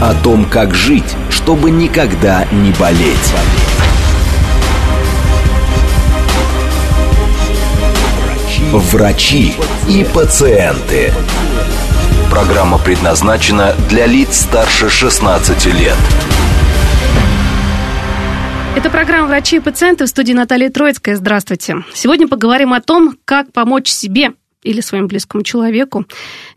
О том, как жить, чтобы никогда не болеть. Врачи и пациенты. Программа предназначена для лиц старше 16 лет. Это программа «Врачи и пациенты» в студии Наталья Троицкая. Здравствуйте. Сегодня поговорим о том, как помочь себе или своему близкому человеку,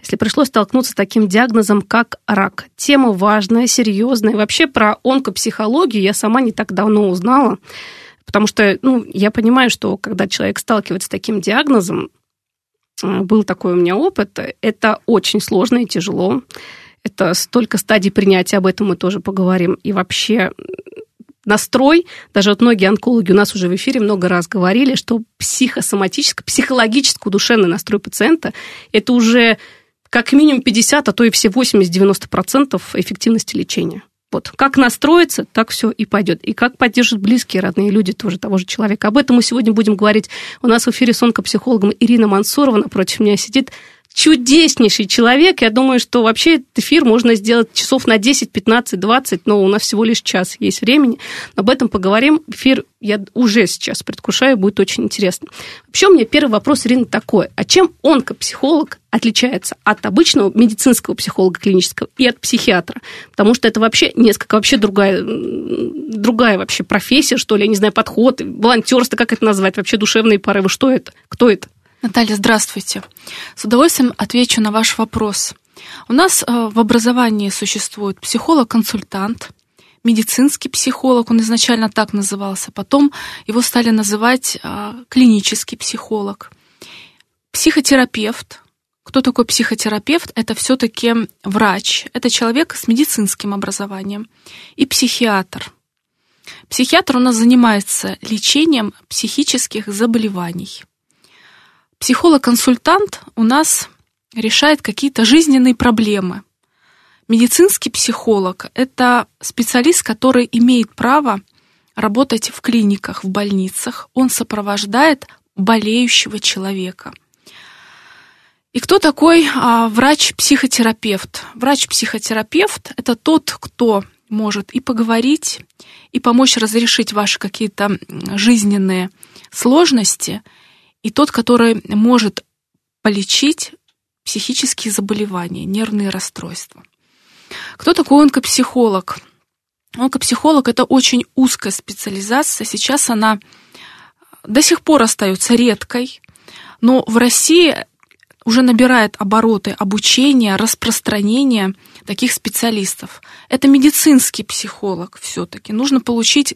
если пришлось столкнуться с таким диагнозом, как рак. Тема важная, серьезная. вообще про онкопсихологию я сама не так давно узнала, потому что ну, я понимаю, что когда человек сталкивается с таким диагнозом, э, был такой у меня опыт, это очень сложно и тяжело. Это столько стадий принятия, об этом мы тоже поговорим. И вообще настрой, даже вот многие онкологи у нас уже в эфире много раз говорили, что психосоматический, психологический, душевный настрой пациента – это уже как минимум 50, а то и все 80-90% эффективности лечения. Вот. Как настроиться, так все и пойдет. И как поддержат близкие, родные люди тоже того же человека. Об этом мы сегодня будем говорить. У нас в эфире с онкопсихологом Ирина Мансурова напротив меня сидит чудеснейший человек. Я думаю, что вообще этот эфир можно сделать часов на 10, 15, 20, но у нас всего лишь час есть времени. Об этом поговорим. Эфир я уже сейчас предвкушаю, будет очень интересно. Вообще у меня первый вопрос, Ирина, такой. А чем онкопсихолог отличается от обычного медицинского психолога клинического и от психиатра? Потому что это вообще несколько, вообще другая, другая вообще профессия, что ли, я не знаю, подход, волонтерство, как это назвать, вообще душевные порывы, что это, кто это? Наталья, здравствуйте. С удовольствием отвечу на ваш вопрос. У нас э, в образовании существует психолог-консультант, медицинский психолог, он изначально так назывался, потом его стали называть э, клинический психолог, психотерапевт. Кто такой психотерапевт? Это все-таки врач, это человек с медицинским образованием и психиатр. Психиатр у нас занимается лечением психических заболеваний. Психолог-консультант у нас решает какие-то жизненные проблемы. Медицинский психолог – это специалист, который имеет право работать в клиниках, в больницах. Он сопровождает болеющего человека. И кто такой а, врач-психотерапевт? Врач-психотерапевт – это тот, кто может и поговорить, и помочь разрешить ваши какие-то жизненные сложности – и тот, который может полечить психические заболевания, нервные расстройства. Кто такой онкопсихолог? Онкопсихолог – это очень узкая специализация. Сейчас она до сих пор остается редкой, но в России уже набирает обороты обучения, распространения таких специалистов. Это медицинский психолог все-таки. Нужно получить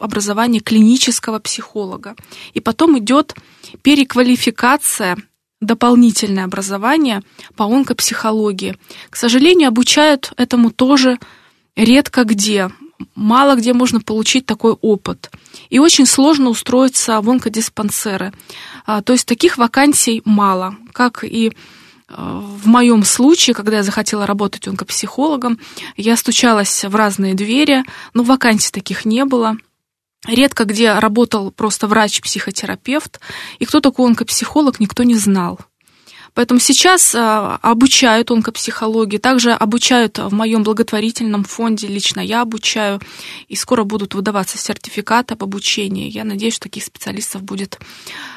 образование клинического психолога. И потом идет переквалификация, дополнительное образование по онкопсихологии. К сожалению, обучают этому тоже редко где. Мало где можно получить такой опыт. И очень сложно устроиться в онкодиспансеры. А, то есть таких вакансий мало, как и а, в моем случае, когда я захотела работать онкопсихологом, я стучалась в разные двери, но вакансий таких не было. Редко где работал просто врач-психотерапевт, и кто такой онкопсихолог, никто не знал. Поэтому сейчас а, обучают онкопсихологии, также обучают в моем благотворительном фонде, лично я обучаю, и скоро будут выдаваться сертификаты об обучении. Я надеюсь, что таких специалистов будет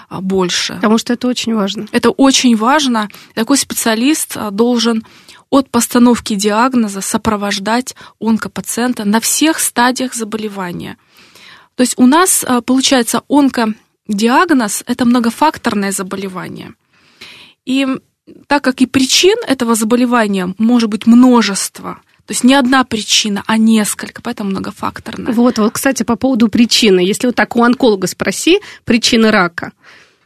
а, больше. Потому что это очень важно. Это очень важно. Такой специалист а, должен от постановки диагноза сопровождать онкопациента на всех стадиях заболевания – то есть у нас, э, получается, онкодиагноз – это многофакторное заболевание. И так как и причин этого заболевания может быть множество, то есть не одна причина, а несколько, поэтому многофакторная. Вот, вот, кстати, по поводу причины. Если вот так у онколога спроси, причины рака,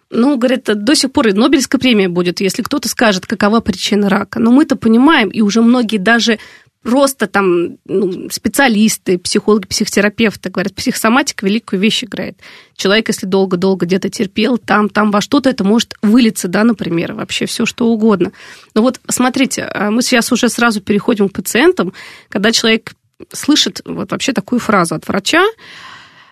ну, говорят, до сих пор и Нобелевская премия будет, если кто-то скажет, какова причина рака. Но мы-то понимаем, и уже многие даже просто там ну, специалисты, психологи, психотерапевты говорят, психосоматика великую вещь играет. Человек, если долго-долго где-то терпел, там, там во что-то, это может вылиться, да, например, вообще все что угодно. Но вот смотрите, а мы сейчас уже сразу переходим к пациентам, когда человек слышит вот вообще такую фразу от врача,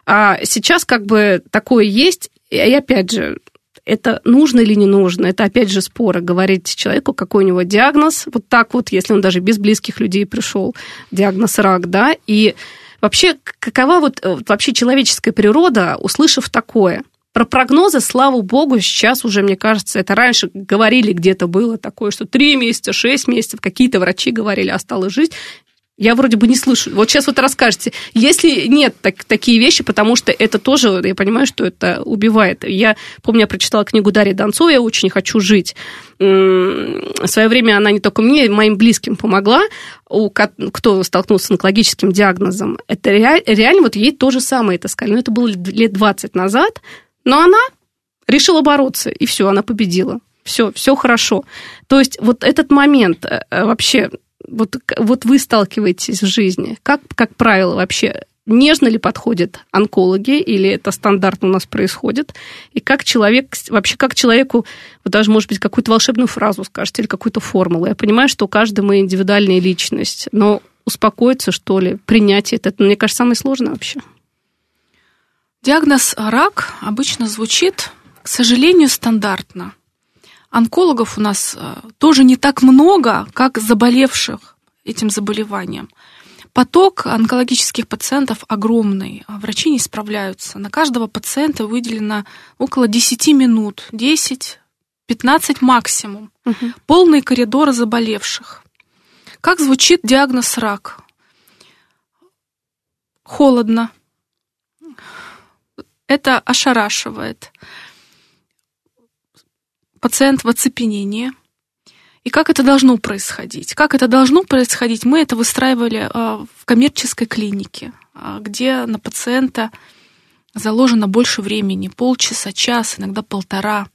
а сейчас как бы такое есть, и опять же, это нужно или не нужно, это опять же споры, говорить человеку, какой у него диагноз, вот так вот, если он даже без близких людей пришел, диагноз рак, да, и вообще какова вот э, вообще человеческая природа, услышав такое – про прогнозы, слава богу, сейчас уже, мне кажется, это раньше говорили где-то было такое, что три месяца, шесть месяцев, какие-то врачи говорили, осталась жизнь. Я вроде бы не слышу. Вот сейчас вот расскажете, если нет так, такие вещи, потому что это тоже, я понимаю, что это убивает. Я помню, я прочитала книгу Дарьи Донцовой «Я очень хочу жить». В свое время она не только мне, моим близким помогла, у, кто столкнулся с онкологическим диагнозом. Это реально, вот ей то же самое это сказали. Но это было лет 20 назад, но она решила бороться, и все, она победила. Все, все хорошо. То есть вот этот момент э, вообще вот, вот вы сталкиваетесь в жизни, как, как правило, вообще нежно ли подходят онкологи, или это стандартно у нас происходит, и как человек, вообще как человеку, вот даже, может быть, какую-то волшебную фразу скажете, или какую-то формулу. Я понимаю, что у мы индивидуальная личность, но успокоиться, что ли, принятие, это, мне кажется, самое сложное вообще. Диагноз рак обычно звучит, к сожалению, стандартно – онкологов у нас э, тоже не так много, как заболевших этим заболеванием. Поток онкологических пациентов огромный, врачи не справляются. На каждого пациента выделено около 10 минут, 10, 15 максимум. Угу. Полный коридор заболевших. Как звучит диагноз рак? Холодно. Это ошарашивает пациент в оцепенении. И как это должно происходить? Как это должно происходить? Мы это выстраивали а, в коммерческой клинике, а, где на пациента заложено больше времени, полчаса, час, иногда полтора.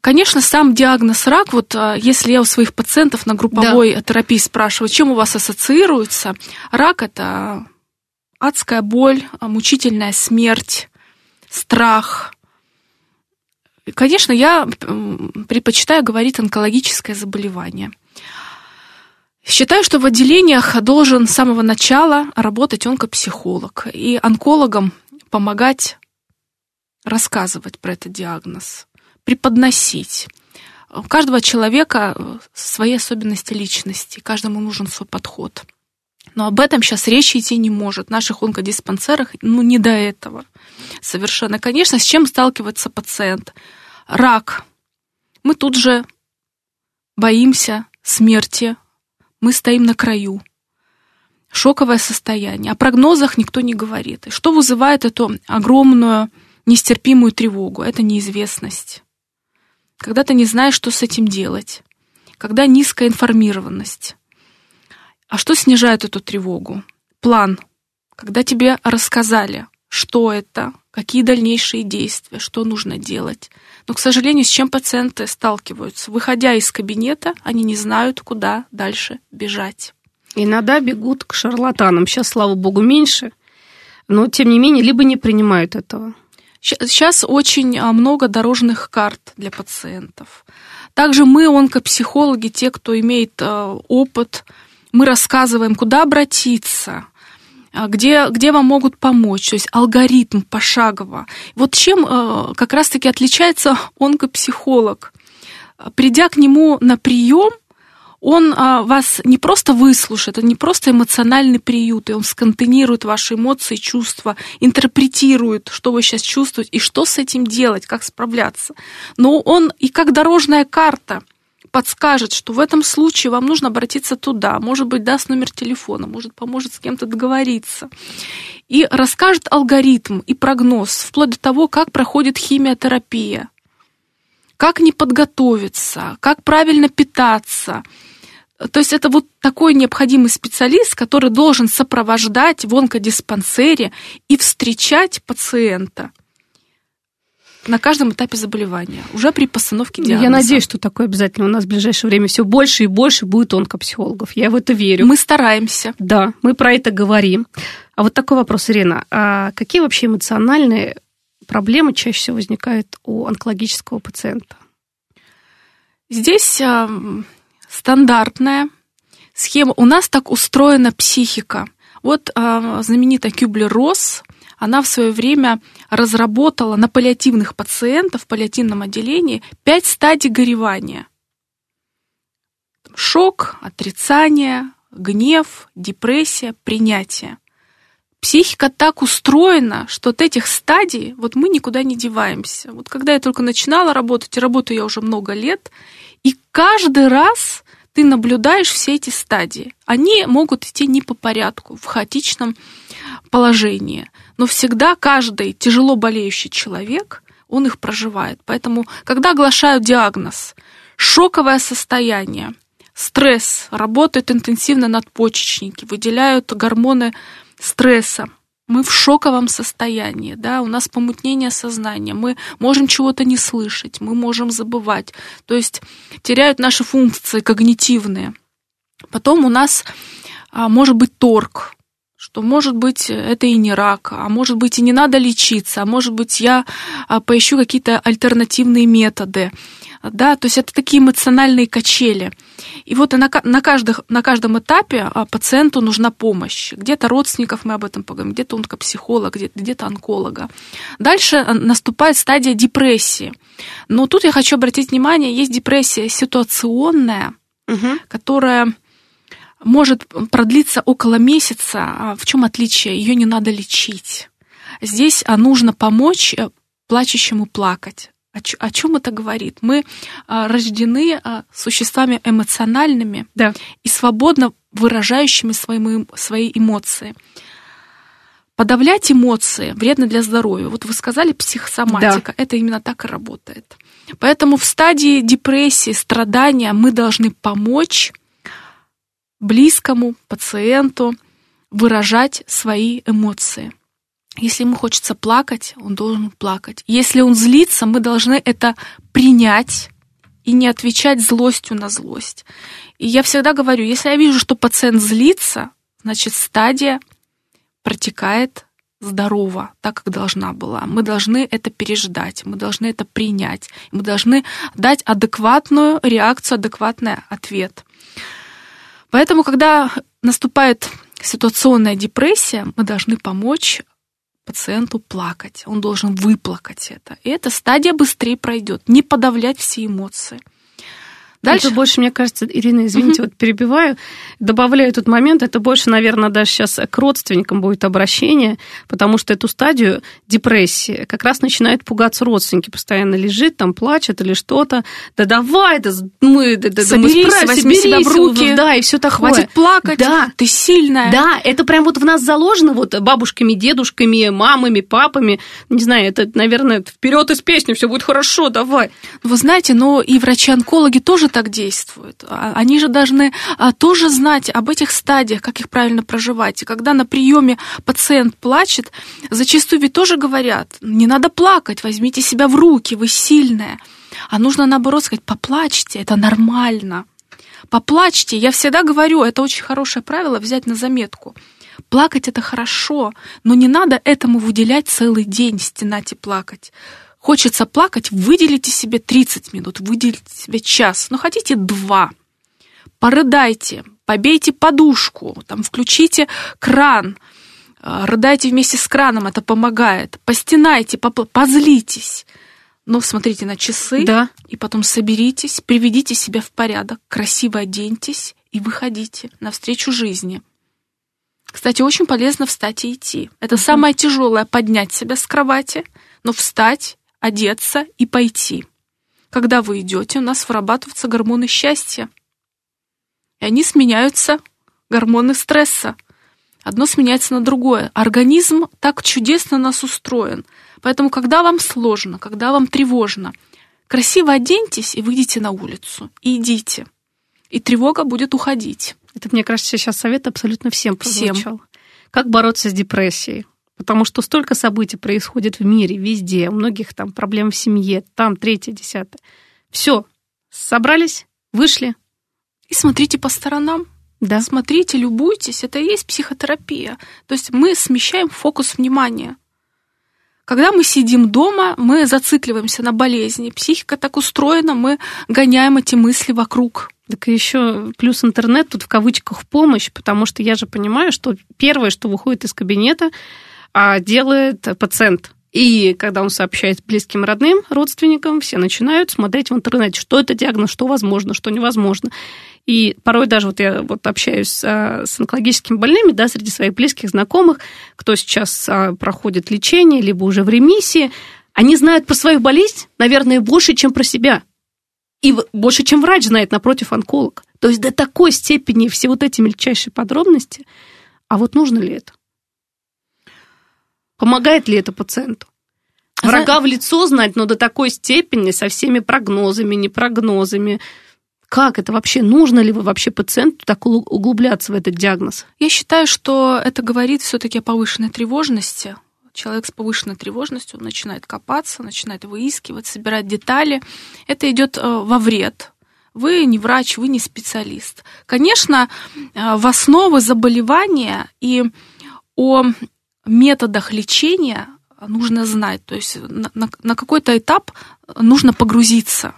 Конечно, сам диагноз рак, вот а, если я у своих пациентов на групповой да. терапии спрашиваю, чем у вас ассоциируется, рак это адская боль, мучительная смерть, страх, Конечно, я предпочитаю говорить онкологическое заболевание. Считаю, что в отделениях должен с самого начала работать онкопсихолог и онкологам помогать рассказывать про этот диагноз, преподносить. У каждого человека свои особенности личности, каждому нужен свой подход. Но об этом сейчас речи идти не может. В наших онкодиспансерах ну, не до этого совершенно. Конечно, с чем сталкивается пациент? Рак. Мы тут же боимся смерти. Мы стоим на краю. Шоковое состояние. О прогнозах никто не говорит. И что вызывает эту огромную нестерпимую тревогу? Это неизвестность. Когда ты не знаешь, что с этим делать. Когда низкая информированность. А что снижает эту тревогу? План. Когда тебе рассказали, что это, какие дальнейшие действия, что нужно делать. Но, к сожалению, с чем пациенты сталкиваются? Выходя из кабинета, они не знают, куда дальше бежать. Иногда бегут к шарлатанам. Сейчас, слава богу, меньше, но, тем не менее, либо не принимают этого. Сейчас очень а, много дорожных карт для пациентов. Также мы, онкопсихологи, те, кто имеет а, опыт, мы рассказываем, куда обратиться, где, где вам могут помочь, то есть алгоритм пошагово. Вот чем э, как раз-таки отличается онкопсихолог. Придя к нему на прием, он а, вас не просто выслушает, это не просто эмоциональный приют, и он сконтейнирует ваши эмоции, чувства, интерпретирует, что вы сейчас чувствуете и что с этим делать, как справляться. Но он и как дорожная карта – подскажет, что в этом случае вам нужно обратиться туда, может быть, даст номер телефона, может, поможет с кем-то договориться. И расскажет алгоритм и прогноз, вплоть до того, как проходит химиотерапия, как не подготовиться, как правильно питаться. То есть это вот такой необходимый специалист, который должен сопровождать в онкодиспансере и встречать пациента на каждом этапе заболевания, уже при постановке диагноза. Я надеюсь, что такое обязательно у нас в ближайшее время все больше и больше будет онкопсихологов. Я в это верю. Мы стараемся. Да, мы про это говорим. А вот такой вопрос, Ирина. А какие вообще эмоциональные проблемы чаще всего возникают у онкологического пациента? Здесь э, стандартная схема. У нас так устроена психика. Вот э, знаменитая Кюблер-Росс, она в свое время разработала на паллиативных пациентов в паллиативном отделении пять стадий горевания. Шок, отрицание, гнев, депрессия, принятие. Психика так устроена, что от этих стадий вот мы никуда не деваемся. Вот когда я только начинала работать, и работаю я уже много лет, и каждый раз ты наблюдаешь все эти стадии. Они могут идти не по порядку, в хаотичном положении. Но всегда каждый тяжело болеющий человек, он их проживает. Поэтому, когда оглашают диагноз, шоковое состояние, стресс, работают интенсивно надпочечники, выделяют гормоны стресса, мы в шоковом состоянии, да, у нас помутнение сознания, мы можем чего-то не слышать, мы можем забывать, то есть теряют наши функции когнитивные. Потом у нас а, может быть торг, что, может быть, это и не рак, а может быть, и не надо лечиться, а может быть, я а, поищу какие-то альтернативные методы да, то есть это такие эмоциональные качели. И вот на, на, каждых, на каждом этапе а, пациенту нужна помощь. Где-то родственников мы об этом поговорим, где-то онкопсихолог, где-то, где-то онколога. Дальше а, наступает стадия депрессии. Но тут я хочу обратить внимание, есть депрессия ситуационная, угу. которая может продлиться около месяца. А в чем отличие? Ее не надо лечить. Здесь нужно помочь э, плачущему плакать о, чем это говорит? Мы а, рождены а, существами эмоциональными да. и свободно выражающими свои, свои эмоции. Подавлять эмоции вредно для здоровья. Вот вы сказали психосоматика, да. это именно так и работает. Поэтому в стадии депрессии, страдания мы должны помочь близкому пациенту выражать свои эмоции. Если ему хочется плакать, он должен плакать. Если он злится, мы должны это принять и не отвечать злостью на злость. И я всегда говорю, если я вижу, что пациент злится, значит стадия протекает здорово, так как должна была. Мы должны это переждать, мы должны это принять, мы должны дать адекватную реакцию, адекватный ответ. Поэтому, когда наступает ситуационная депрессия, мы должны помочь пациенту плакать. Он должен выплакать это. И эта стадия быстрее пройдет. Не подавлять все эмоции. Дальше это больше, мне кажется, Ирина, извините, вот перебиваю, добавляю тут момент, это больше, наверное, даже сейчас к родственникам будет обращение, потому что эту стадию депрессии как раз начинают пугаться родственники, постоянно лежит, там плачет или что-то, да давай, да мы, да, да, соберись, мы возьми себя в руки, да, и все такое. Хватит плакать, да. ты сильная. Да, это прям вот в нас заложено, вот бабушками, дедушками, мамами, папами, не знаю, это, наверное, вперед из песни, все будет хорошо, давай. Вы знаете, но и врачи-онкологи тоже так действуют. А, они же должны а, тоже знать об этих стадиях, как их правильно проживать. И когда на приеме пациент плачет, зачастую ведь тоже говорят, не надо плакать, возьмите себя в руки, вы сильная. А нужно наоборот сказать, поплачьте, это нормально. Поплачьте. Я всегда говорю, это очень хорошее правило взять на заметку. Плакать это хорошо, но не надо этому выделять целый день, стенать и плакать. Хочется плакать, выделите себе 30 минут, выделите себе час, но хотите два. Порыдайте, побейте подушку, там, включите кран, э, рыдайте вместе с краном, это помогает. Постенайте, позлитесь. Но смотрите на часы, да. и потом соберитесь, приведите себя в порядок, красиво оденьтесь и выходите навстречу жизни. Кстати, очень полезно встать и идти. Это угу. самое тяжелое поднять себя с кровати, но встать одеться и пойти. Когда вы идете, у нас вырабатываются гормоны счастья. И они сменяются гормоны стресса. Одно сменяется на другое. Организм так чудесно нас устроен. Поэтому, когда вам сложно, когда вам тревожно, красиво оденьтесь и выйдите на улицу. И идите. И тревога будет уходить. Это, мне кажется, сейчас совет абсолютно всем прозвучал. Всем. Как бороться с депрессией? Потому что столько событий происходит в мире, везде, у многих там проблем в семье, там третье, десятое. Все, собрались, вышли. И смотрите по сторонам. Да. Смотрите, любуйтесь, это и есть психотерапия. То есть мы смещаем фокус внимания. Когда мы сидим дома, мы зацикливаемся на болезни. Психика так устроена, мы гоняем эти мысли вокруг. Так и еще плюс интернет тут в кавычках в помощь, потому что я же понимаю, что первое, что выходит из кабинета, делает пациент. И когда он сообщает близким родным, родственникам, все начинают смотреть в интернете, что это диагноз, что возможно, что невозможно. И порой даже вот я вот общаюсь с, а, с онкологическими больными, да, среди своих близких знакомых, кто сейчас а, проходит лечение, либо уже в ремиссии, они знают про свою болезнь, наверное, больше, чем про себя. И больше, чем врач знает, напротив, онколог. То есть до такой степени все вот эти мельчайшие подробности. А вот нужно ли это? Помогает ли это пациенту? Врага в лицо знать, но до такой степени, со всеми прогнозами, непрогнозами. Как это вообще? Нужно ли вы вообще пациенту так углубляться в этот диагноз? Я считаю, что это говорит все-таки о повышенной тревожности. Человек с повышенной тревожностью начинает копаться, начинает выискивать, собирать детали. Это идет э, во вред. Вы не врач, вы не специалист. Конечно, э, в основу заболевания и о методах лечения нужно знать, то есть на, на, какой-то этап нужно погрузиться,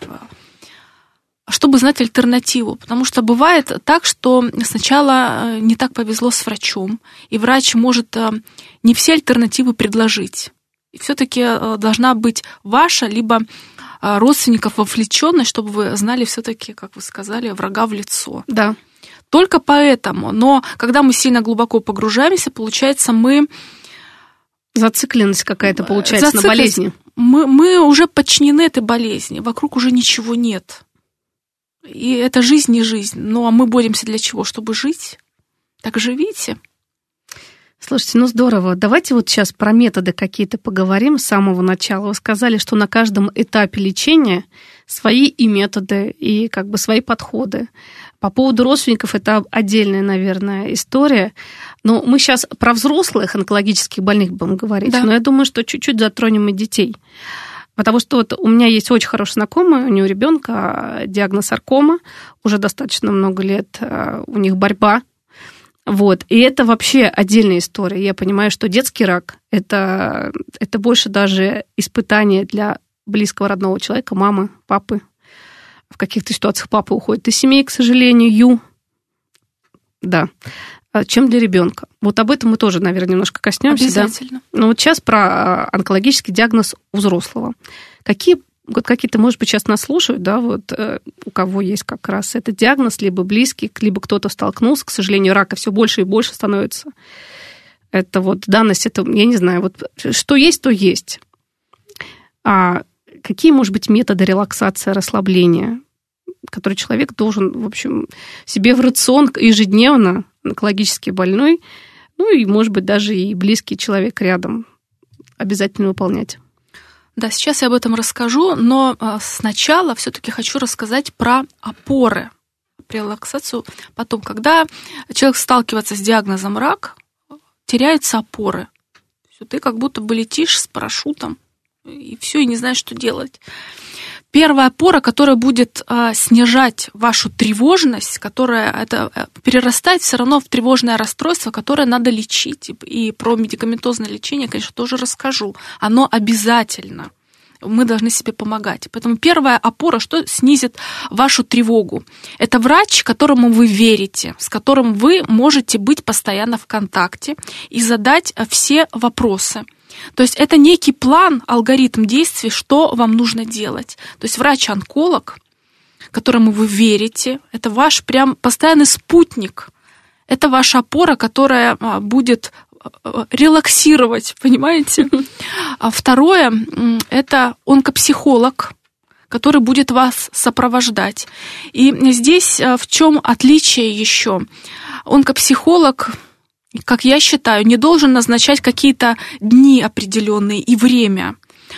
чтобы знать альтернативу. Потому что бывает так, что сначала э, не так повезло с врачом, и врач может э, не все альтернативы предложить. И все-таки э, должна быть ваша, либо родственников вовлеченность, чтобы вы знали все-таки, как вы сказали, врага в лицо. Да. Только поэтому. Но когда мы сильно глубоко погружаемся, получается, мы Зацикленность какая-то получается на болезни. Мы, мы уже подчинены этой болезни, вокруг уже ничего нет. И это жизнь не жизнь. Ну а мы боремся для чего? Чтобы жить? Так живите. Слушайте, ну здорово. Давайте вот сейчас про методы какие-то поговорим с самого начала. Вы сказали, что на каждом этапе лечения свои и методы, и как бы свои подходы. По поводу родственников это отдельная, наверное, история. Но мы сейчас про взрослых онкологических больных будем говорить, да. но я думаю, что чуть-чуть затронем и детей. Потому что вот у меня есть очень хороший знакомый, у него ребенка диагноз саркома, уже достаточно много лет, э, у них борьба. Вот. И это вообще отдельная история. Я понимаю, что детский рак это, это больше даже испытание для близкого родного человека, мамы, папы, в каких-то ситуациях папа уходит из семьи, к сожалению. Да а, чем для ребенка. Вот об этом мы тоже, наверное, немножко коснемся. Обязательно. Да? Но вот сейчас про а, онкологический диагноз у взрослого. Какие вот какие-то, может быть, сейчас нас слушают, да, вот э, у кого есть как раз этот диагноз, либо близкий, либо кто-то столкнулся, к сожалению, рака все больше и больше становится. Это вот данность, это, я не знаю, вот что есть, то есть. А какие, может быть, методы релаксации, расслабления, которые человек должен, в общем, себе в рацион ежедневно, онкологически больной, ну и, может быть, даже и близкий человек рядом обязательно выполнять. Да, сейчас я об этом расскажу, но а, сначала все-таки хочу рассказать про опоры, про релаксацию. Потом, когда человек сталкивается с диагнозом рак, теряются опоры. Ты как будто бы летишь с парашютом, и все, и не знаешь, что делать. Первая опора, которая будет а, снижать вашу тревожность, которая это э, перерастает все равно в тревожное расстройство, которое надо лечить. И про медикаментозное лечение, конечно, тоже расскажу. Оно обязательно. Мы должны себе помогать. Поэтому первая опора, что снизит вашу тревогу, это врач, которому вы верите, с которым вы можете быть постоянно в контакте и задать все вопросы. То есть это некий план, алгоритм действий, что вам нужно делать. То есть врач-онколог, которому вы верите, это ваш прям постоянный спутник. Это ваша опора, которая а, будет а, а, релаксировать, понимаете? А второе – это онкопсихолог, который будет вас сопровождать. И здесь в чем отличие еще? Онкопсихолог как я считаю, не должен назначать какие-то дни определенные и время.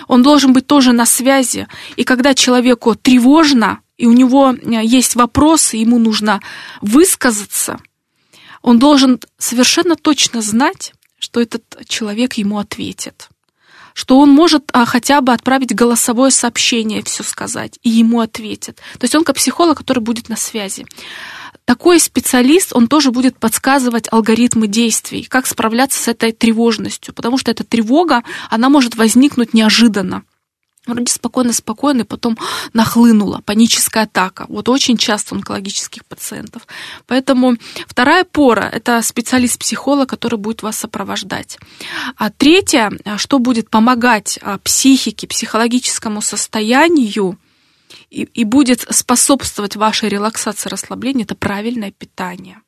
Он должен быть тоже на связи. И когда человеку тревожно, и у него э, есть вопросы, ему нужно высказаться, он должен совершенно точно знать, что этот человек ему ответит что он может а, хотя бы отправить голосовое сообщение, все сказать, и ему ответит. То есть он как психолог, который будет на связи. Такой специалист, он тоже будет подсказывать алгоритмы действий, как справляться с этой тревожностью, потому что эта тревога, она может возникнуть неожиданно вроде спокойно-спокойно, и потом нахлынула паническая атака. Вот очень часто у онкологических пациентов. Поэтому вторая пора – это специалист-психолог, который будет вас сопровождать. А третье, что будет помогать а, психике, психологическому состоянию, и, и будет способствовать вашей релаксации, расслаблению, это правильное питание,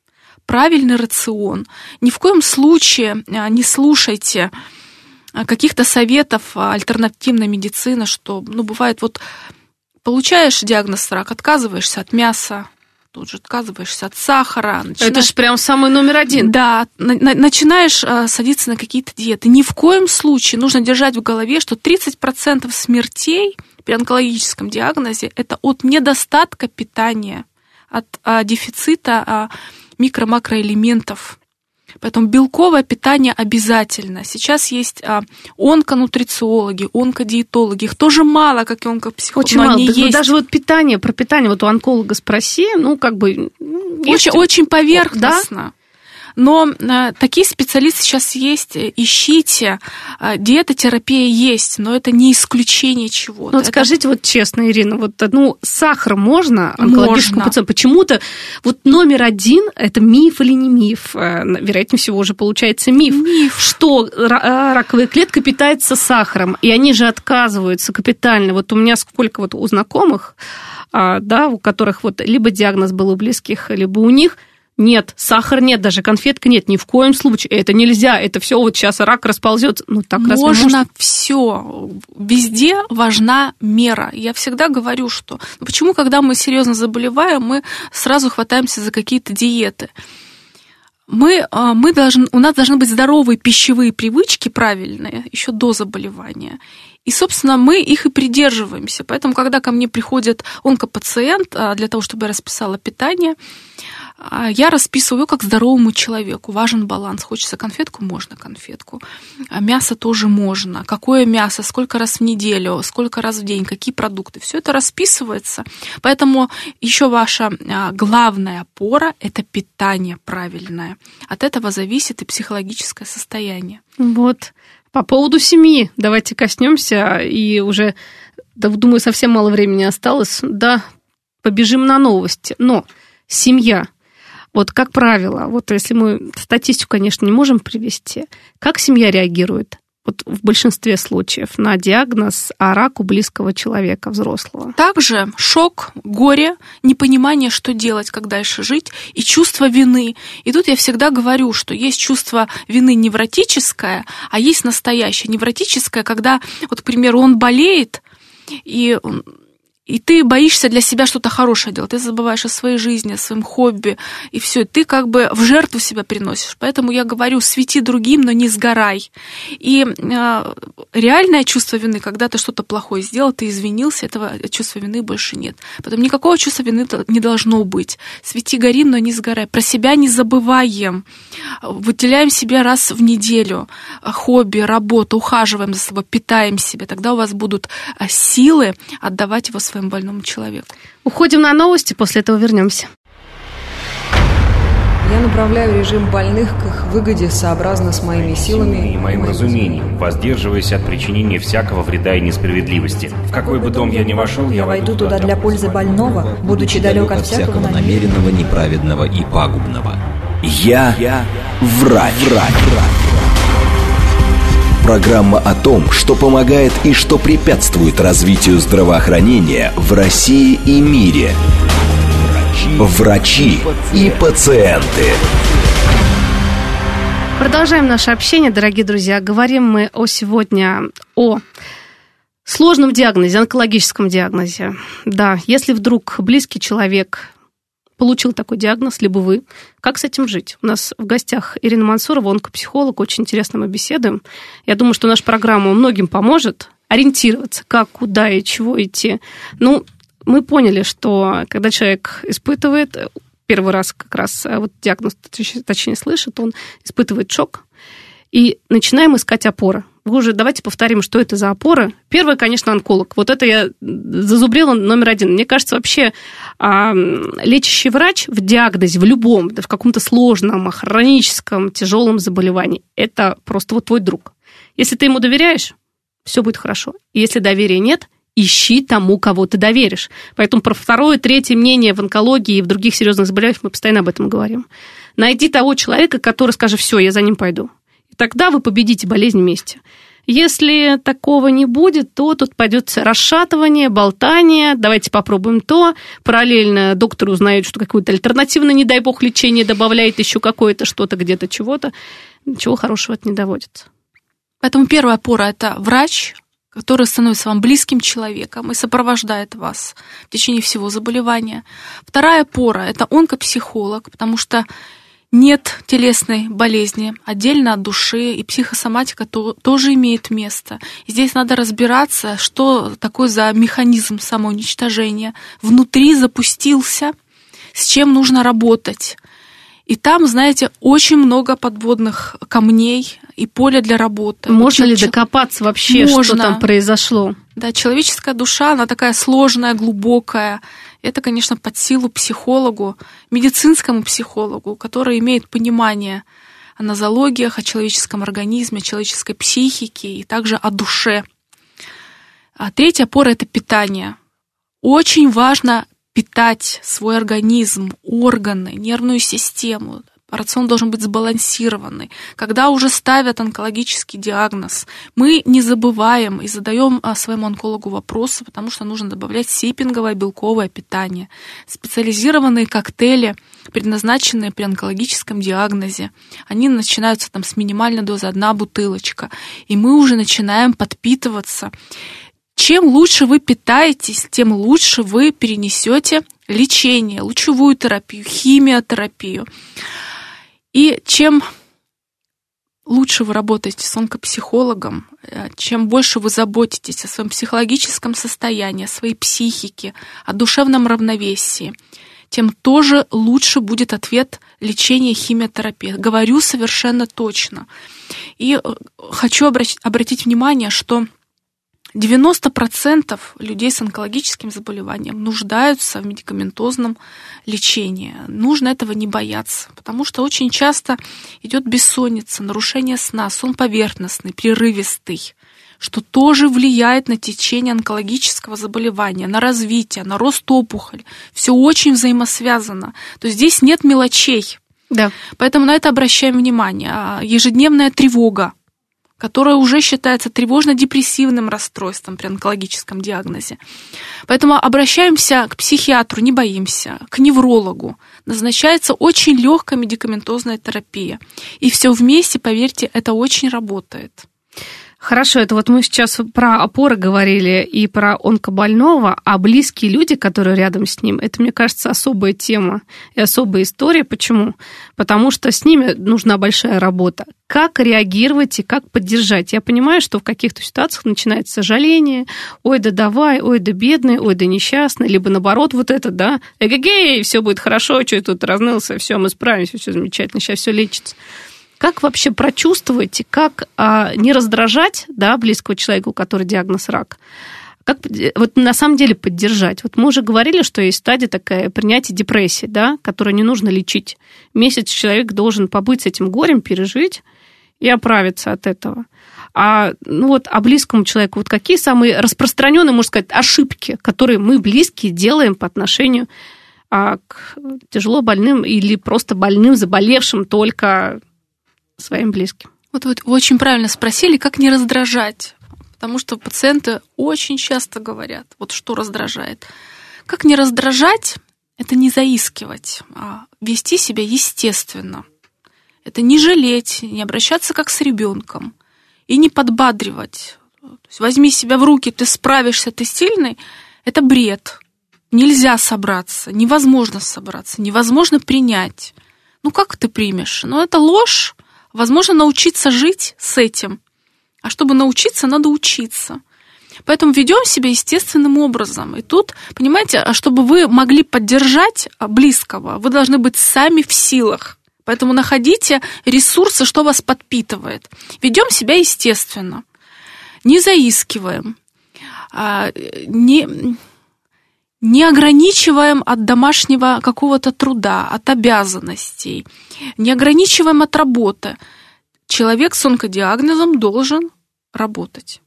правильный рацион. Ни в коем случае а, не слушайте а, каких-то советов а, альтернативной медицины, что, ну, бывает, вот получаешь диагноз рак, отказываешься от мяса, тут же отказываешься от сахара. Начинаешь... Это же прям самый номер один. Да, на, на, начинаешь а, садиться на какие-то диеты. Ни в коем случае нужно держать в голове, что 30% смертей при онкологическом диагнозе это от недостатка питания, от а, дефицита а, микро-макроэлементов Поэтому белковое питание обязательно. Сейчас есть а, онконутрициологи, онкодиетологи. Их тоже мало, как и онкопсихологи. Очень мало. Они есть. Даже вот питание, про питание, вот у онколога спроси, ну, как бы... Очень, очень поверхностно. Да? Но э, такие специалисты сейчас есть, ищите. Э, диетотерапия есть, но это не исключение чего-то. Ну, вот это... скажите вот честно, Ирина, вот ну, сахар можно онкологическому пациенту? Почему-то вот номер один – это миф или не миф? Э, вероятнее всего уже получается миф, миф. что раковая клетка питается сахаром, и они же отказываются капитально. Вот у меня сколько вот у знакомых, а, да, у которых вот либо диагноз был у близких, либо у них – нет, сахар нет, даже конфетка нет, ни в коем случае. Это нельзя, это все вот сейчас рак расползется. Ну, так Можно все. Везде важна мера. Я всегда говорю, что ну, почему, когда мы серьезно заболеваем, мы сразу хватаемся за какие-то диеты. Мы, а, мы должны, у нас должны быть здоровые пищевые привычки правильные еще до заболевания. И, собственно, мы их и придерживаемся. Поэтому, когда ко мне приходит онкопациент а, для того, чтобы я расписала питание, я расписываю как здоровому человеку. Важен баланс. Хочется конфетку? Можно конфетку. А мясо тоже можно. Какое мясо? Сколько раз в неделю? Сколько раз в день? Какие продукты? Все это расписывается. Поэтому еще ваша а, главная опора – это питание правильное. От этого зависит и психологическое состояние. Вот. По поводу семьи давайте коснемся. И уже, да, думаю, совсем мало времени осталось. Да, побежим на новости. Но семья – вот как правило, вот если мы статистику, конечно, не можем привести, как семья реагирует? вот в большинстве случаев на диагноз о раку близкого человека, взрослого. Также шок, горе, непонимание, что делать, как дальше жить, и чувство вины. И тут я всегда говорю, что есть чувство вины невротическое, а есть настоящее. Невротическое, когда, вот, к примеру, он болеет, и и ты боишься для себя что-то хорошее делать, ты забываешь о своей жизни, о своем хобби, и все, ты как бы в жертву себя приносишь. Поэтому я говорю, свети другим, но не сгорай. И э, реальное чувство вины, когда ты что-то плохое сделал, ты извинился, этого чувства вины больше нет. Поэтому никакого чувства вины не должно быть. Свети, гори, но не сгорай. Про себя не забываем. Выделяем себе раз в неделю хобби, работу, ухаживаем за собой, питаем себя. Тогда у вас будут а, силы отдавать его своим своему больному человеку. Уходим на новости, после этого вернемся. Я направляю режим больных к их выгоде сообразно с моими силами и моим разумением, воздерживаясь от причинения всякого вреда и несправедливости. В какой бы дом я ни вошел, я войду туда для пользы больного, будучи далек от всякого намеренного, неправедного и пагубного. Я, я врач. врач. Программа о том, что помогает и что препятствует развитию здравоохранения в России и мире. Врачи и пациенты. Продолжаем наше общение, дорогие друзья. Говорим мы о сегодня о сложном диагнозе, онкологическом диагнозе. Да, если вдруг близкий человек получил такой диагноз, либо вы. Как с этим жить? У нас в гостях Ирина Мансурова, онкопсихолог. Очень интересно мы беседуем. Я думаю, что наша программа многим поможет ориентироваться, как, куда и чего идти. Ну, мы поняли, что когда человек испытывает первый раз как раз э, вот диагноз, точнее, слышит, он испытывает шок, и начинаем искать опоры. Уже давайте повторим, что это за опоры. Первое, конечно, онколог. Вот это я зазубрила номер один. Мне кажется, вообще а, лечащий врач в диагнозе, в любом, в каком-то сложном, хроническом, тяжелом заболевании, это просто вот твой друг. Если ты ему доверяешь, все будет хорошо. Если доверия нет, ищи тому, кого ты доверишь. Поэтому про второе, третье мнение в онкологии и в других серьезных заболеваниях мы постоянно об этом говорим. Найди того человека, который скажет, все, я за ним пойду тогда вы победите болезнь вместе. Если такого не будет, то тут пойдет расшатывание, болтание, давайте попробуем то. Параллельно доктор узнает, что какое-то альтернативное, не дай бог, лечение добавляет еще какое-то что-то где-то чего-то. Ничего хорошего это не доводится. Поэтому первая опора – это врач, который становится вам близким человеком и сопровождает вас в течение всего заболевания. Вторая опора – это онкопсихолог, потому что нет телесной болезни отдельно от души, и психосоматика то, тоже имеет место. И здесь надо разбираться, что такое за механизм самоуничтожения. Внутри запустился, с чем нужно работать. И там, знаете, очень много подводных камней и поля для работы. Можно вот, ли докопаться вообще, можно. что там произошло? Да, человеческая душа, она такая сложная, глубокая. Это, конечно, под силу психологу, медицинскому психологу, который имеет понимание о нозологиях, о человеческом организме, о человеческой психике и также о душе. А третья опора – это питание. Очень важно питать свой организм, органы, нервную систему. Рацион должен быть сбалансированный. Когда уже ставят онкологический диагноз, мы не забываем и задаем а, своему онкологу вопросы, потому что нужно добавлять сипинговое белковое питание, специализированные коктейли, предназначенные при онкологическом диагнозе. Они начинаются там с минимальной дозы одна бутылочка, и мы уже начинаем подпитываться чем лучше вы питаетесь, тем лучше вы перенесете лечение, лучевую терапию, химиотерапию. И чем лучше вы работаете с онкопсихологом, э, чем больше вы заботитесь о своем психологическом состоянии, о своей психике, о душевном равновесии, тем тоже лучше будет ответ лечения химиотерапии. Говорю совершенно точно. И э, хочу обратить внимание, что 90% людей с онкологическим заболеванием нуждаются в медикаментозном лечении. Нужно этого не бояться, потому что очень часто идет бессонница, нарушение сна, сон поверхностный, прерывистый что тоже влияет на течение онкологического заболевания, на развитие, на рост опухоли. Все очень взаимосвязано. То есть здесь нет мелочей. Да. Поэтому на это обращаем внимание. А ежедневная тревога, которое уже считается тревожно-депрессивным расстройством при онкологическом диагнозе. Поэтому обращаемся к психиатру, не боимся, к неврологу. Назначается очень легкая медикаментозная терапия. И все вместе, поверьте, это очень работает. Хорошо, это вот мы сейчас про опоры говорили и про онкобольного, а близкие люди, которые рядом с ним, это, мне кажется, особая тема и особая история. Почему? Потому что с ними нужна большая работа. Как реагировать и как поддержать? Я понимаю, что в каких-то ситуациях начинается сожаление, ой, да давай, ой, да бедный, ой, да несчастный, либо наоборот вот это, да, эгегей, все будет хорошо, что я тут разнылся, все, мы справимся, все замечательно, сейчас все лечится. Как вообще прочувствовать, как а, не раздражать да, близкого человека, у которого диагноз рак? Как вот на самом деле поддержать? Вот мы уже говорили, что есть стадия такая принятия депрессии, да, которую не нужно лечить. Месяц человек должен побыть с этим горем, пережить и оправиться от этого. А, ну вот, а близкому человеку, вот какие самые распространенные, можно сказать, ошибки, которые мы близкие делаем по отношению а, к тяжело больным или просто больным, заболевшим только своим близким. Вот вы очень правильно спросили, как не раздражать. Потому что пациенты очень часто говорят, вот что раздражает. Как не раздражать, это не заискивать, а вести себя естественно. Это не жалеть, не обращаться как с ребенком и не подбадривать. То есть возьми себя в руки, ты справишься, ты сильный. Это бред. Нельзя собраться, невозможно собраться, невозможно принять. Ну как ты примешь? Ну это ложь, Возможно, научиться жить с этим. А чтобы научиться, надо учиться. Поэтому ведем себя естественным образом. И тут, понимаете, а чтобы вы могли поддержать близкого, вы должны быть сами в силах Поэтому находите ресурсы, что вас подпитывает. Ведем себя естественно, не заискиваем, а, не, не ограничиваем от домашнего какого-то труда, от обязанностей, не ограничиваем от работы. Человек с онкодиагнозом должен работать.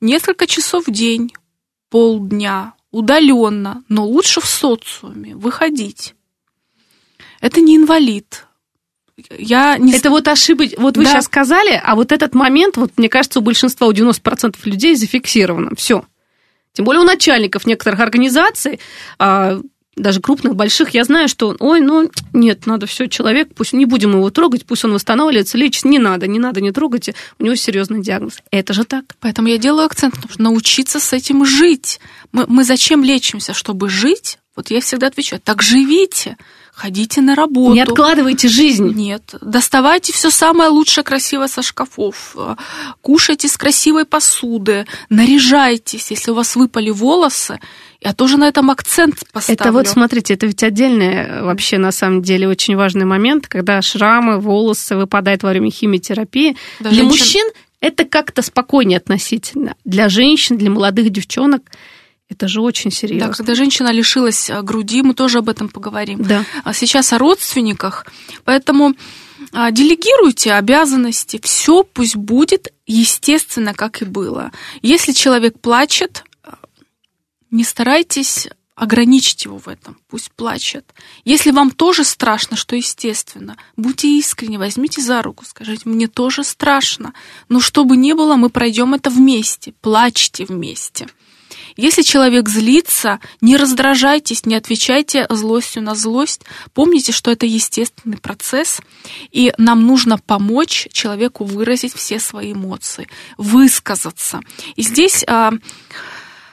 Несколько часов в день, полдня, удаленно, но лучше в социуме, выходить. Это не инвалид. Я не... Это вот ошибок, вот вы да. сейчас сказали, а вот этот момент, вот мне кажется, у большинства, у 90% людей зафиксировано. Все. Тем более у начальников некоторых организаций, а, даже крупных, больших, я знаю, что, ой, ну, нет, надо все, человек, пусть не будем его трогать, пусть он восстанавливается, лечится, не надо, не надо, не трогайте, у него серьезный диагноз. Это же так. Поэтому я делаю акцент, что научиться с этим жить. Мы, мы зачем лечимся? Чтобы жить? Вот я всегда отвечаю, так живите ходите на работу. Не откладывайте жизнь. Нет. Доставайте все самое лучшее, красивое со шкафов. Кушайте с красивой посуды. Наряжайтесь. Если у вас выпали волосы, я тоже на этом акцент поставлю. Это вот, смотрите, это ведь отдельный э, вообще на самом деле очень важный момент, когда шрамы, волосы выпадают во время химиотерапии. Да, Для женщин... мужчин это как-то спокойнее относительно. Для женщин, для молодых девчонок это же очень серьезно. Да, когда женщина лишилась э, груди, мы тоже об этом поговорим. Да. А сейчас о родственниках. Поэтому а, делегируйте обязанности, все пусть будет естественно, как и было. Если человек плачет, не старайтесь ограничить его в этом, пусть плачет. Если вам тоже страшно, что естественно, будьте искренни, возьмите за руку, скажите, мне тоже страшно, но что бы ни было, мы пройдем это вместе, плачьте вместе. Если человек злится, не раздражайтесь, не отвечайте злостью на злость. Помните, что это естественный процесс, и нам нужно помочь человеку выразить все свои эмоции, высказаться. И здесь а,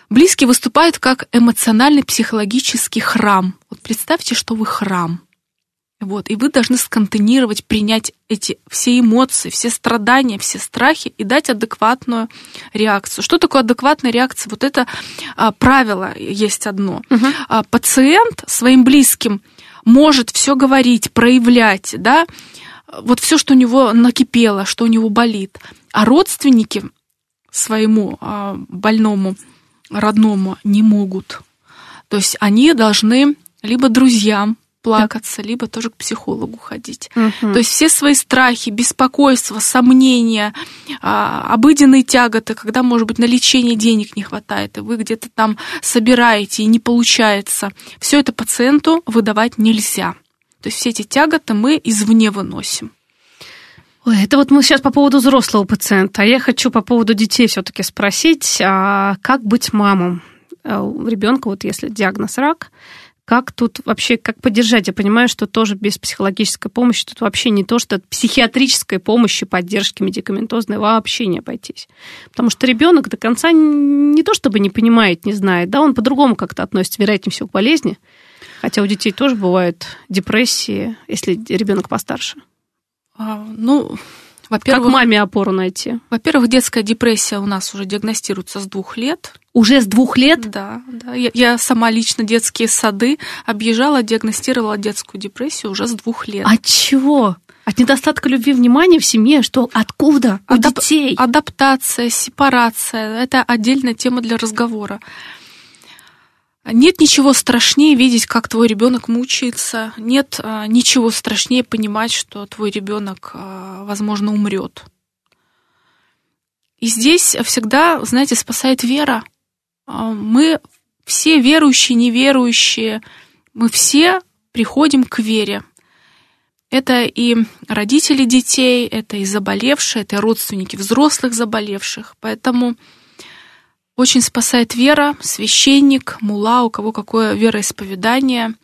близкий выступает как эмоциональный психологический храм. Вот представьте, что вы храм. Вот, и вы должны сконтейнировать, принять эти все эмоции, все страдания, все страхи и дать адекватную реакцию. Что такое адекватная реакция? Вот это а, правило есть одно. Угу. А, пациент своим близким может все говорить, проявлять, да, вот все, что у него накипело, что у него болит. А родственники своему а, больному, родному не могут. То есть они должны либо друзьям плакаться, либо тоже к психологу ходить. Угу. То есть все свои страхи, беспокойства, сомнения, а, обыденные тяготы, когда, может быть, на лечение денег не хватает, и вы где-то там собираете, и не получается, все это пациенту выдавать нельзя. То есть все эти тяготы мы извне выносим. Ой, это вот мы сейчас по поводу взрослого пациента, а я хочу по поводу детей все-таки спросить, а как быть мамам? У ребенка, вот если диагноз рак, как тут вообще, как поддержать? Я понимаю, что тоже без психологической помощи тут вообще не то, что от психиатрической помощи, поддержки медикаментозной вообще не обойтись. Потому что ребенок до конца не то чтобы не понимает, не знает, да, он по-другому как-то относится, вероятнее всего, к болезни. Хотя у детей тоже бывают депрессии, если ребенок постарше. А, ну, во-первых, как маме опору найти? Во-первых, детская депрессия у нас уже диагностируется с двух лет. Уже с двух лет? Да, да. Я, я сама лично детские сады объезжала, диагностировала детскую депрессию уже с двух лет. От чего? От недостатка любви, внимания в семье? Что? Откуда? У Адап- детей? Адаптация, сепарация. Это отдельная тема для разговора. Нет ничего страшнее видеть, как твой ребенок мучается. Нет а, ничего страшнее понимать, что твой ребенок, а, возможно, умрет. И здесь всегда, знаете, спасает вера. А, мы все верующие, неверующие, мы все приходим к вере. Это и родители детей, это и заболевшие, это и родственники взрослых заболевших. Поэтому очень спасает вера, священник, мула, у кого какое вероисповедание.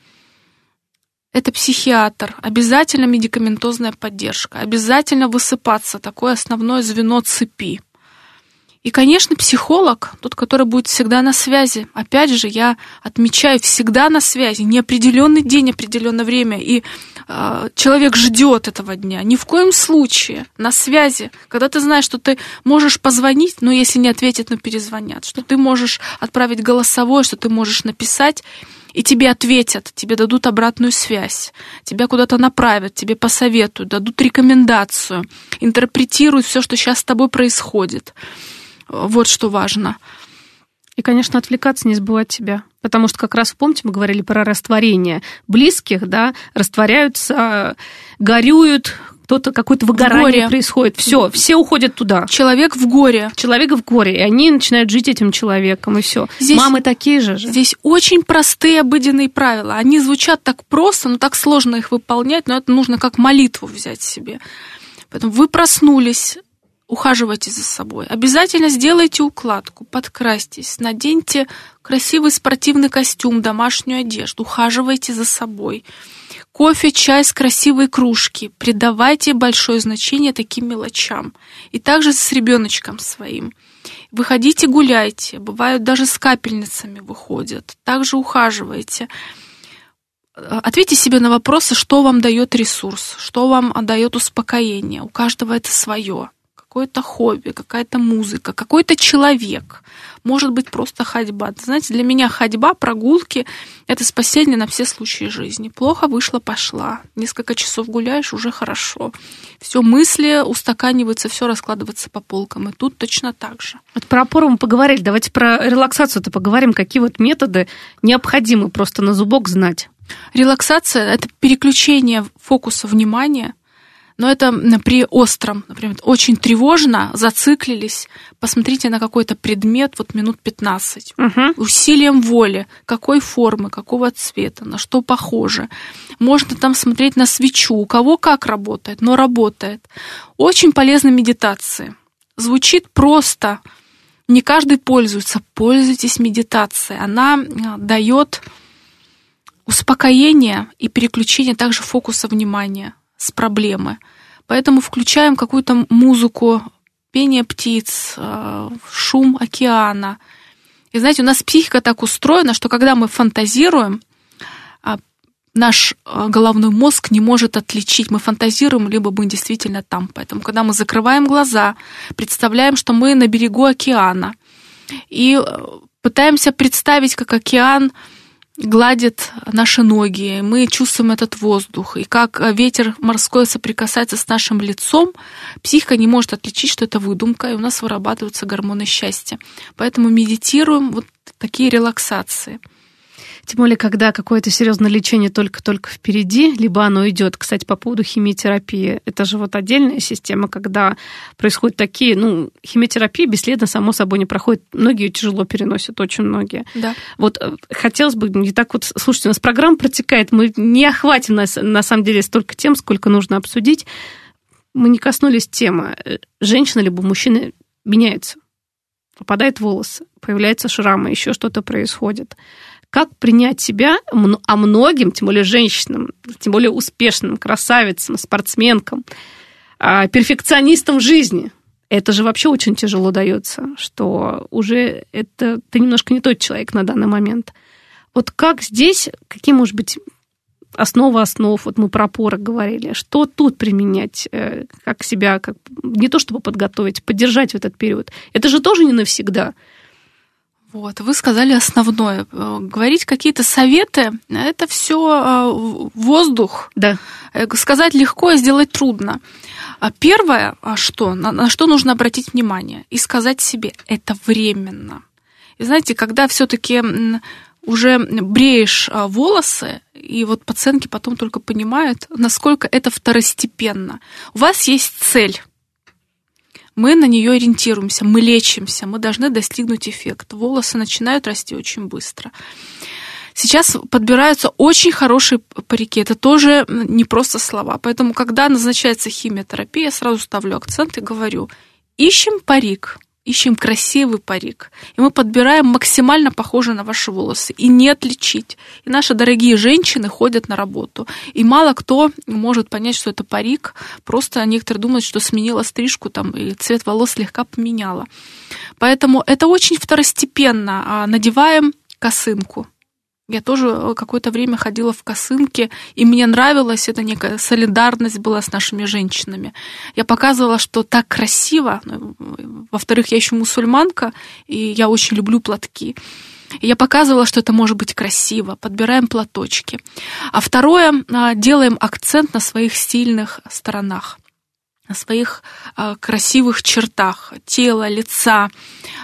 Это психиатр, обязательно медикаментозная поддержка, обязательно высыпаться, такое основное звено цепи. И, конечно, психолог, тот, который будет всегда на связи. Опять же, я отмечаю, всегда на связи, неопределенный день, определенное время. И человек ждет этого дня. Ни в коем случае на связи. Когда ты знаешь, что ты можешь позвонить, но если не ответят, но перезвонят. Что ты можешь отправить голосовое, что ты можешь написать. и тебе ответят, тебе дадут обратную связь, тебя куда-то направят, тебе посоветуют, дадут рекомендацию, интерпретируют все, что сейчас с тобой происходит. Вот что важно. И, конечно, отвлекаться, не забывать себя. Потому что как раз, помните, мы говорили про растворение близких, да, растворяются, горюют, кто-то какое-то выгорание происходит. Все, все уходят туда. Человек в горе. Человек в горе. И они начинают жить этим человеком, и все. Здесь, Мамы такие же, же. Здесь очень простые обыденные правила. Они звучат так просто, но так сложно их выполнять, но это нужно как молитву взять себе. Поэтому вы проснулись, ухаживайте за собой. Обязательно сделайте укладку, подкрасьтесь, наденьте красивый спортивный костюм, домашнюю одежду, ухаживайте за собой. Кофе, чай с красивой кружки. Придавайте большое значение таким мелочам. И также с ребеночком своим. Выходите, гуляйте. Бывают даже с капельницами выходят. Также ухаживайте. Ответьте себе на вопросы, что вам дает ресурс, что вам дает успокоение. У каждого это свое какое-то хобби, какая-то музыка, какой-то человек. Может быть, просто ходьба. Знаете, для меня ходьба, прогулки — это спасение на все случаи жизни. Плохо вышло, пошла. Несколько часов гуляешь, уже хорошо. Все мысли устаканиваются, все раскладывается по полкам. И тут точно так же. Вот про опору мы поговорили. Давайте про релаксацию-то поговорим. Какие вот методы необходимы просто на зубок знать? Релаксация — это переключение фокуса внимания — но это при остром, например, очень тревожно, зациклились, посмотрите на какой-то предмет вот минут 15. Угу. Усилием воли, какой формы, какого цвета, на что похоже. Можно там смотреть на свечу, у кого как работает, но работает. Очень полезны медитации. Звучит просто, не каждый пользуется. Пользуйтесь медитацией. Она э, дает успокоение и переключение также фокуса внимания с проблемы. Поэтому включаем какую-то музыку, пение птиц, э, шум океана. И знаете, у нас психика так устроена, что когда мы фантазируем, а, наш э, головной мозг не может отличить, мы фантазируем, либо мы действительно там. Поэтому, когда мы закрываем глаза, представляем, что мы на берегу океана, и э, пытаемся представить, как океан гладит наши ноги, мы чувствуем этот воздух, и как ветер морской соприкасается с нашим лицом, психика не может отличить, что это выдумка, и у нас вырабатываются гормоны счастья. Поэтому медитируем вот такие релаксации – тем более, когда какое-то серьезное лечение только-только впереди, либо оно идет. Кстати, по поводу химиотерапии, это же вот отдельная система, когда происходят такие, ну, химиотерапия бесследно, само собой, не проходит. Многие тяжело переносят, очень многие. Да. Вот э, хотелось бы, не так вот, слушайте, у нас программа протекает, мы не охватим, на, на самом деле, столько тем, сколько нужно обсудить. Мы не коснулись темы. Э, женщина либо мужчина меняется. Попадает волосы, появляются шрамы, еще что-то происходит как принять себя, а многим, тем более женщинам, тем более успешным, красавицам, спортсменкам, а, перфекционистам жизни. Это же вообще очень тяжело дается, что уже это ты немножко не тот человек на данный момент. Вот как здесь, какие, может быть, основы основ, вот мы про опоры говорили, что тут применять, э, как себя, как не то чтобы подготовить, поддержать в этот период. Это же тоже не навсегда. Вот, вы сказали основное. Э, говорить какие-то советы – это все э, воздух. Да. Э, сказать легко, и сделать трудно. А первое, а что, на что нужно обратить внимание и сказать себе – это временно. И знаете, когда все-таки уже бреешь волосы, и вот пациентки потом только понимают, насколько это второстепенно. У вас есть цель – мы на нее ориентируемся, мы лечимся, мы должны достигнуть эффекта. Волосы начинают расти очень быстро. Сейчас подбираются очень хорошие парики. Это тоже не просто слова. Поэтому, когда назначается химиотерапия, я сразу ставлю акцент и говорю, ищем парик, ищем красивый парик, и мы подбираем максимально похожие на ваши волосы, и не отличить. И наши дорогие женщины ходят на работу, и мало кто может понять, что это парик, просто некоторые думают, что сменила стрижку там, и цвет волос слегка поменяла. Поэтому это очень второстепенно. А надеваем косынку, я тоже э, какое-то время ходила в косынке, и мне нравилась эта некая солидарность была с нашими женщинами. Я показывала, что так красиво. Ну, во-вторых, я еще мусульманка, и я очень люблю платки. Я показывала, что это может быть красиво, подбираем платочки. А второе, а, делаем акцент на своих стильных сторонах на своих а, красивых чертах тела, лица.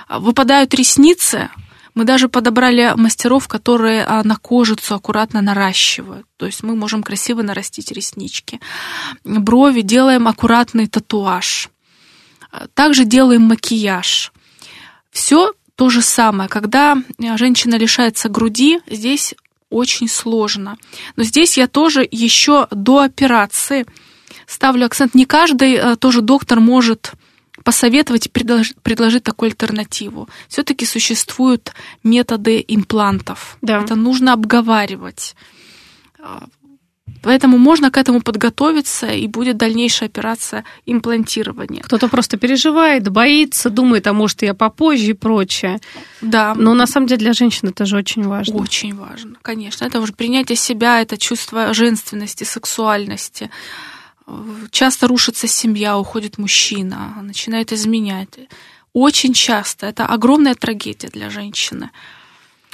Выпадают ресницы, мы даже подобрали мастеров, которые на кожицу аккуратно наращивают. То есть мы можем красиво нарастить реснички. Брови делаем аккуратный татуаж. Также делаем макияж. Все то же самое. Когда женщина лишается груди, здесь очень сложно. Но здесь я тоже еще до операции ставлю акцент. Не каждый э, тоже доктор может посоветовать и предложить, предложить такую альтернативу. Все-таки существуют методы имплантов. Да. Это нужно обговаривать. Поэтому можно к этому подготовиться, и будет дальнейшая операция имплантирования. Кто-то просто переживает, боится, думает, а может я попозже и прочее. Да. Но на самом деле для женщин это же очень важно. Очень важно, конечно. Это уже принятие себя, это чувство женственности, сексуальности. Часто рушится семья, уходит мужчина, начинает изменять. Очень часто. Это огромная трагедия для женщины.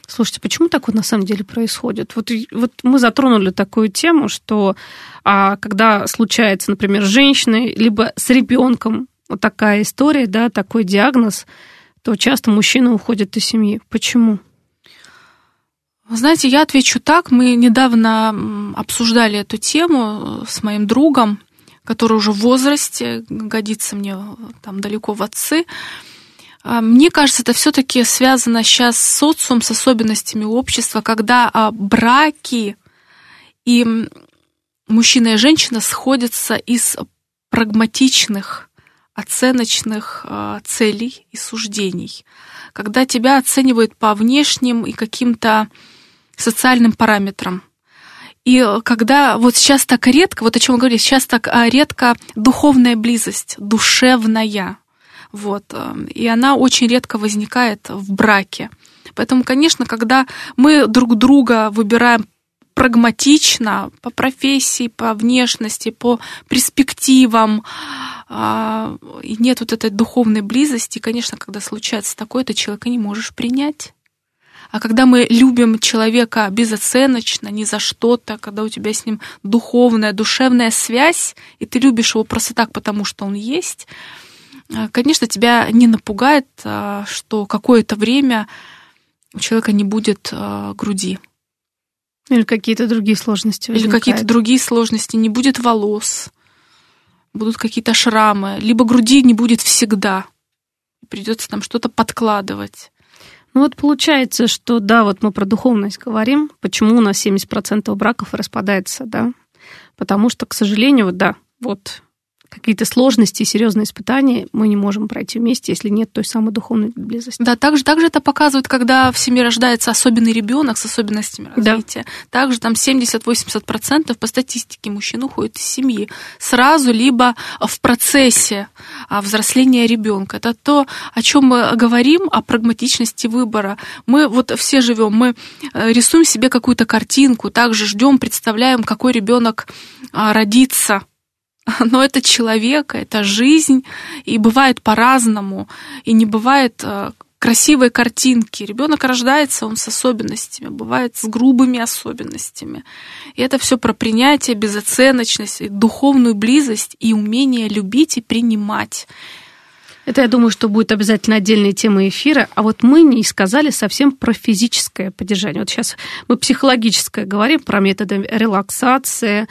Слушайте, почему так вот на самом деле происходит? Вот, вот мы затронули такую тему, что а, когда случается, например, с женщиной, либо с ребенком вот такая история, да, такой диагноз, то часто мужчина уходит из семьи. Почему? знаете, я отвечу так. Мы недавно обсуждали эту тему с моим другом, который уже в возрасте, годится мне там далеко в отцы. А, мне кажется, это все-таки связано сейчас с социумом, с особенностями общества, когда а, браки и мужчина и женщина сходятся из прагматичных, оценочных а, целей и суждений. Когда тебя оценивают по внешним и каким-то социальным параметрам. И когда вот сейчас так редко, вот о чем вы говорите, сейчас так редко духовная близость, душевная. Вот. Эм, и она очень редко возникает в браке. Поэтому, конечно, когда мы друг друга выбираем прагматично по профессии, по внешности, по перспективам, а, и нет вот этой духовной близости, конечно, когда случается такое, ты человека не можешь принять. А когда мы любим человека безоценочно, ни за что-то, когда у тебя с ним духовная, душевная связь, и ты любишь его просто так, потому что он есть, Э, конечно, тебя не напугает, э, что какое-то время у человека не будет э, груди. Или какие-то другие сложности возникают. Или какие-то другие сложности. Не будет волос, будут какие-то шрамы. Либо груди не будет всегда. Придется там что-то подкладывать. Ну вот получается, что да, вот мы про духовность говорим. Почему у нас 70% браков распадается, да? Потому что, к сожалению, да, вот какие-то сложности, серьезные испытания мы не можем пройти вместе, если нет той самой духовной близости. Да, также, также это показывает, когда в семье рождается особенный ребенок с особенностями развития. Да. Также там 70-80% по статистике мужчин уходит из семьи сразу, либо в процессе а, взросления ребенка. Это то, о чем мы говорим, о прагматичности выбора. Мы вот все живем, мы э, рисуем себе какую-то картинку, также ждем, представляем, какой ребенок а, родится но это человек, это жизнь, и бывает по-разному, и не бывает э, красивой картинки. Ребенок рождается, он с особенностями, бывает с грубыми особенностями. И это все про принятие, безоценочность, духовную близость и умение любить и принимать. Это, я думаю, что будет обязательно отдельная тема эфира. А вот мы не сказали совсем про физическое поддержание. Вот сейчас мы психологическое говорим про методы релаксации,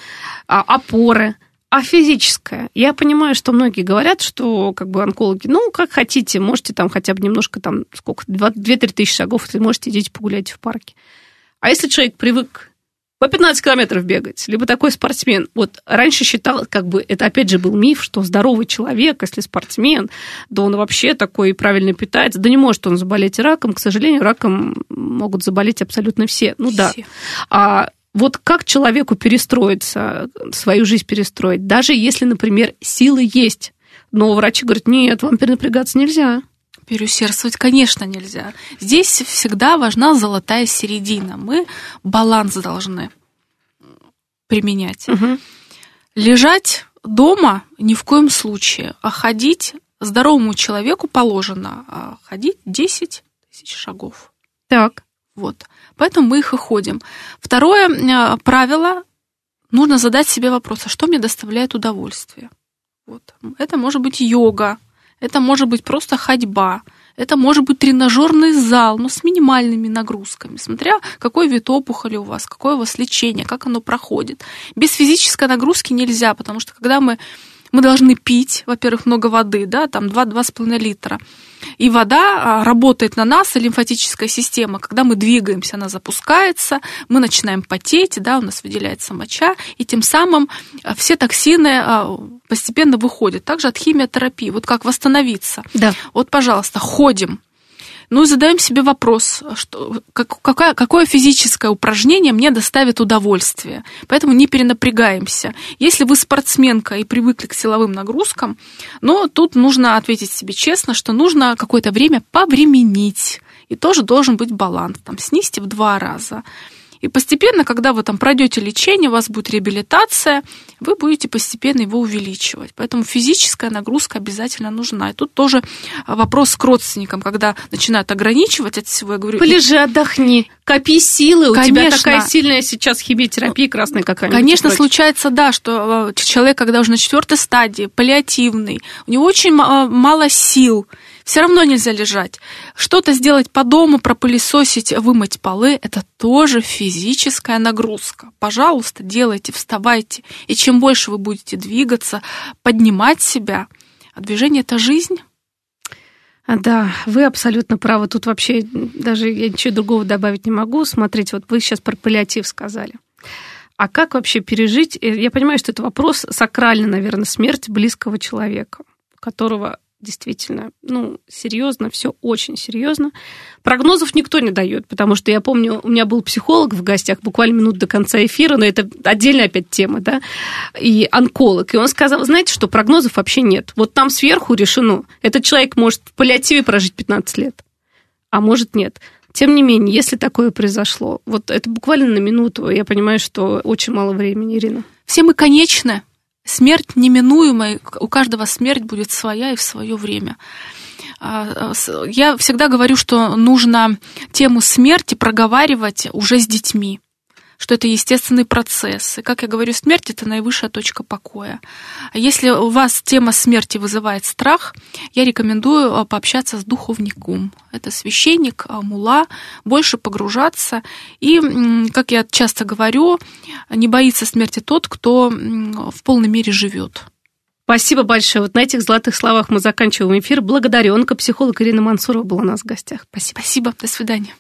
а, опоры а физическое? Я понимаю, что многие говорят, что как бы онкологи, ну, как хотите, можете там хотя бы немножко там, сколько, 2-3 тысячи шагов, если можете, идите погуляйте в парке. А если человек привык по 15 километров бегать, либо такой спортсмен. Вот раньше считал, как бы, это опять же был миф, что здоровый человек, если спортсмен, да он вообще такой правильно питается, да не может он заболеть раком. К сожалению, раком могут заболеть абсолютно все. Ну все. да. А вот как человеку перестроиться, свою жизнь перестроить, даже если, например, силы есть, но врачи говорят, нет, вам перенапрягаться нельзя. Переусердствовать, конечно, нельзя. Здесь всегда важна золотая середина. Мы баланс должны применять. Угу. Лежать дома ни в коем случае, а ходить здоровому человеку положено а ходить 10 тысяч шагов. Так. Вот. Поэтому мы их и ходим. Второе э, правило нужно задать себе вопрос, а что мне доставляет удовольствие? Вот. Это может быть йога, это может быть просто ходьба, это может быть тренажерный зал, но с минимальными нагрузками, смотря какой вид опухоли у вас, какое у вас лечение, как оно проходит. Без физической нагрузки нельзя, потому что когда мы мы должны пить, во-первых, много воды, да, там 2-2,5 литра. И вода а, работает на нас, и лимфатическая система. Когда мы двигаемся, она запускается, мы начинаем потеть, да, у нас выделяется моча, и тем самым а, все токсины а, постепенно выходят. Также от химиотерапии. Вот как восстановиться. Да. Вот, пожалуйста, ходим, ну и задаем себе вопрос, что, как, какое, какое физическое упражнение мне доставит удовольствие. Поэтому не перенапрягаемся. Если вы спортсменка и привыкли к силовым нагрузкам, но тут нужно ответить себе честно, что нужно какое-то время повременить. И тоже должен быть баланс, там, снизьте в два раза. И постепенно, когда вы там пройдете лечение, у вас будет реабилитация, вы будете постепенно его увеличивать. Поэтому физическая нагрузка обязательно нужна. И тут тоже вопрос к родственникам, когда начинают ограничивать от всего. Я говорю, Полежи, отдохни, копи силы. Конечно, у тебя такая сильная сейчас химиотерапия красная какая-нибудь. Конечно, случается, да, что э, человек, когда уже на четвертой стадии, паллиативный, у него очень мало сил, все равно нельзя лежать. Что-то сделать по дому, пропылесосить, вымыть полы – это тоже физическая нагрузка. Пожалуйста, делайте, вставайте. И чем больше вы будете двигаться, поднимать себя, а движение – это жизнь. Да, вы абсолютно правы. Тут вообще даже я ничего другого добавить не могу. Смотрите, вот вы сейчас про паллиатив сказали. А как вообще пережить? Э, я понимаю, что это вопрос сакральный, наверное, смерть близкого человека, которого действительно, ну, серьезно, все очень серьезно. Прогнозов никто не дает, потому что я помню, у меня был психолог в гостях буквально минут до конца эфира, но это отдельная опять тема, да, и онколог. И он сказал, знаете что, прогнозов вообще нет. Вот там сверху решено, этот человек может в паллиативе прожить 15 лет, а может нет. Тем не менее, если такое произошло, вот это буквально на минуту, я понимаю, что очень мало времени, Ирина. Все мы конечны, Смерть неминуемая, у каждого смерть будет своя и в свое время. А, я всегда говорю, что нужно тему смерти проговаривать уже с детьми что это естественный процесс. И, как я говорю, смерть – это наивысшая точка покоя. А если у вас тема смерти вызывает страх, я рекомендую а, пообщаться с духовником. Это священник, а, мула, больше погружаться. И, как я часто говорю, не боится смерти тот, кто в полной мере живет. Спасибо большое. Вот на этих золотых словах мы заканчиваем эфир. Благодарю. Онкопсихолог Ирина Мансурова была у нас в гостях. Спасибо. Спасибо. До свидания.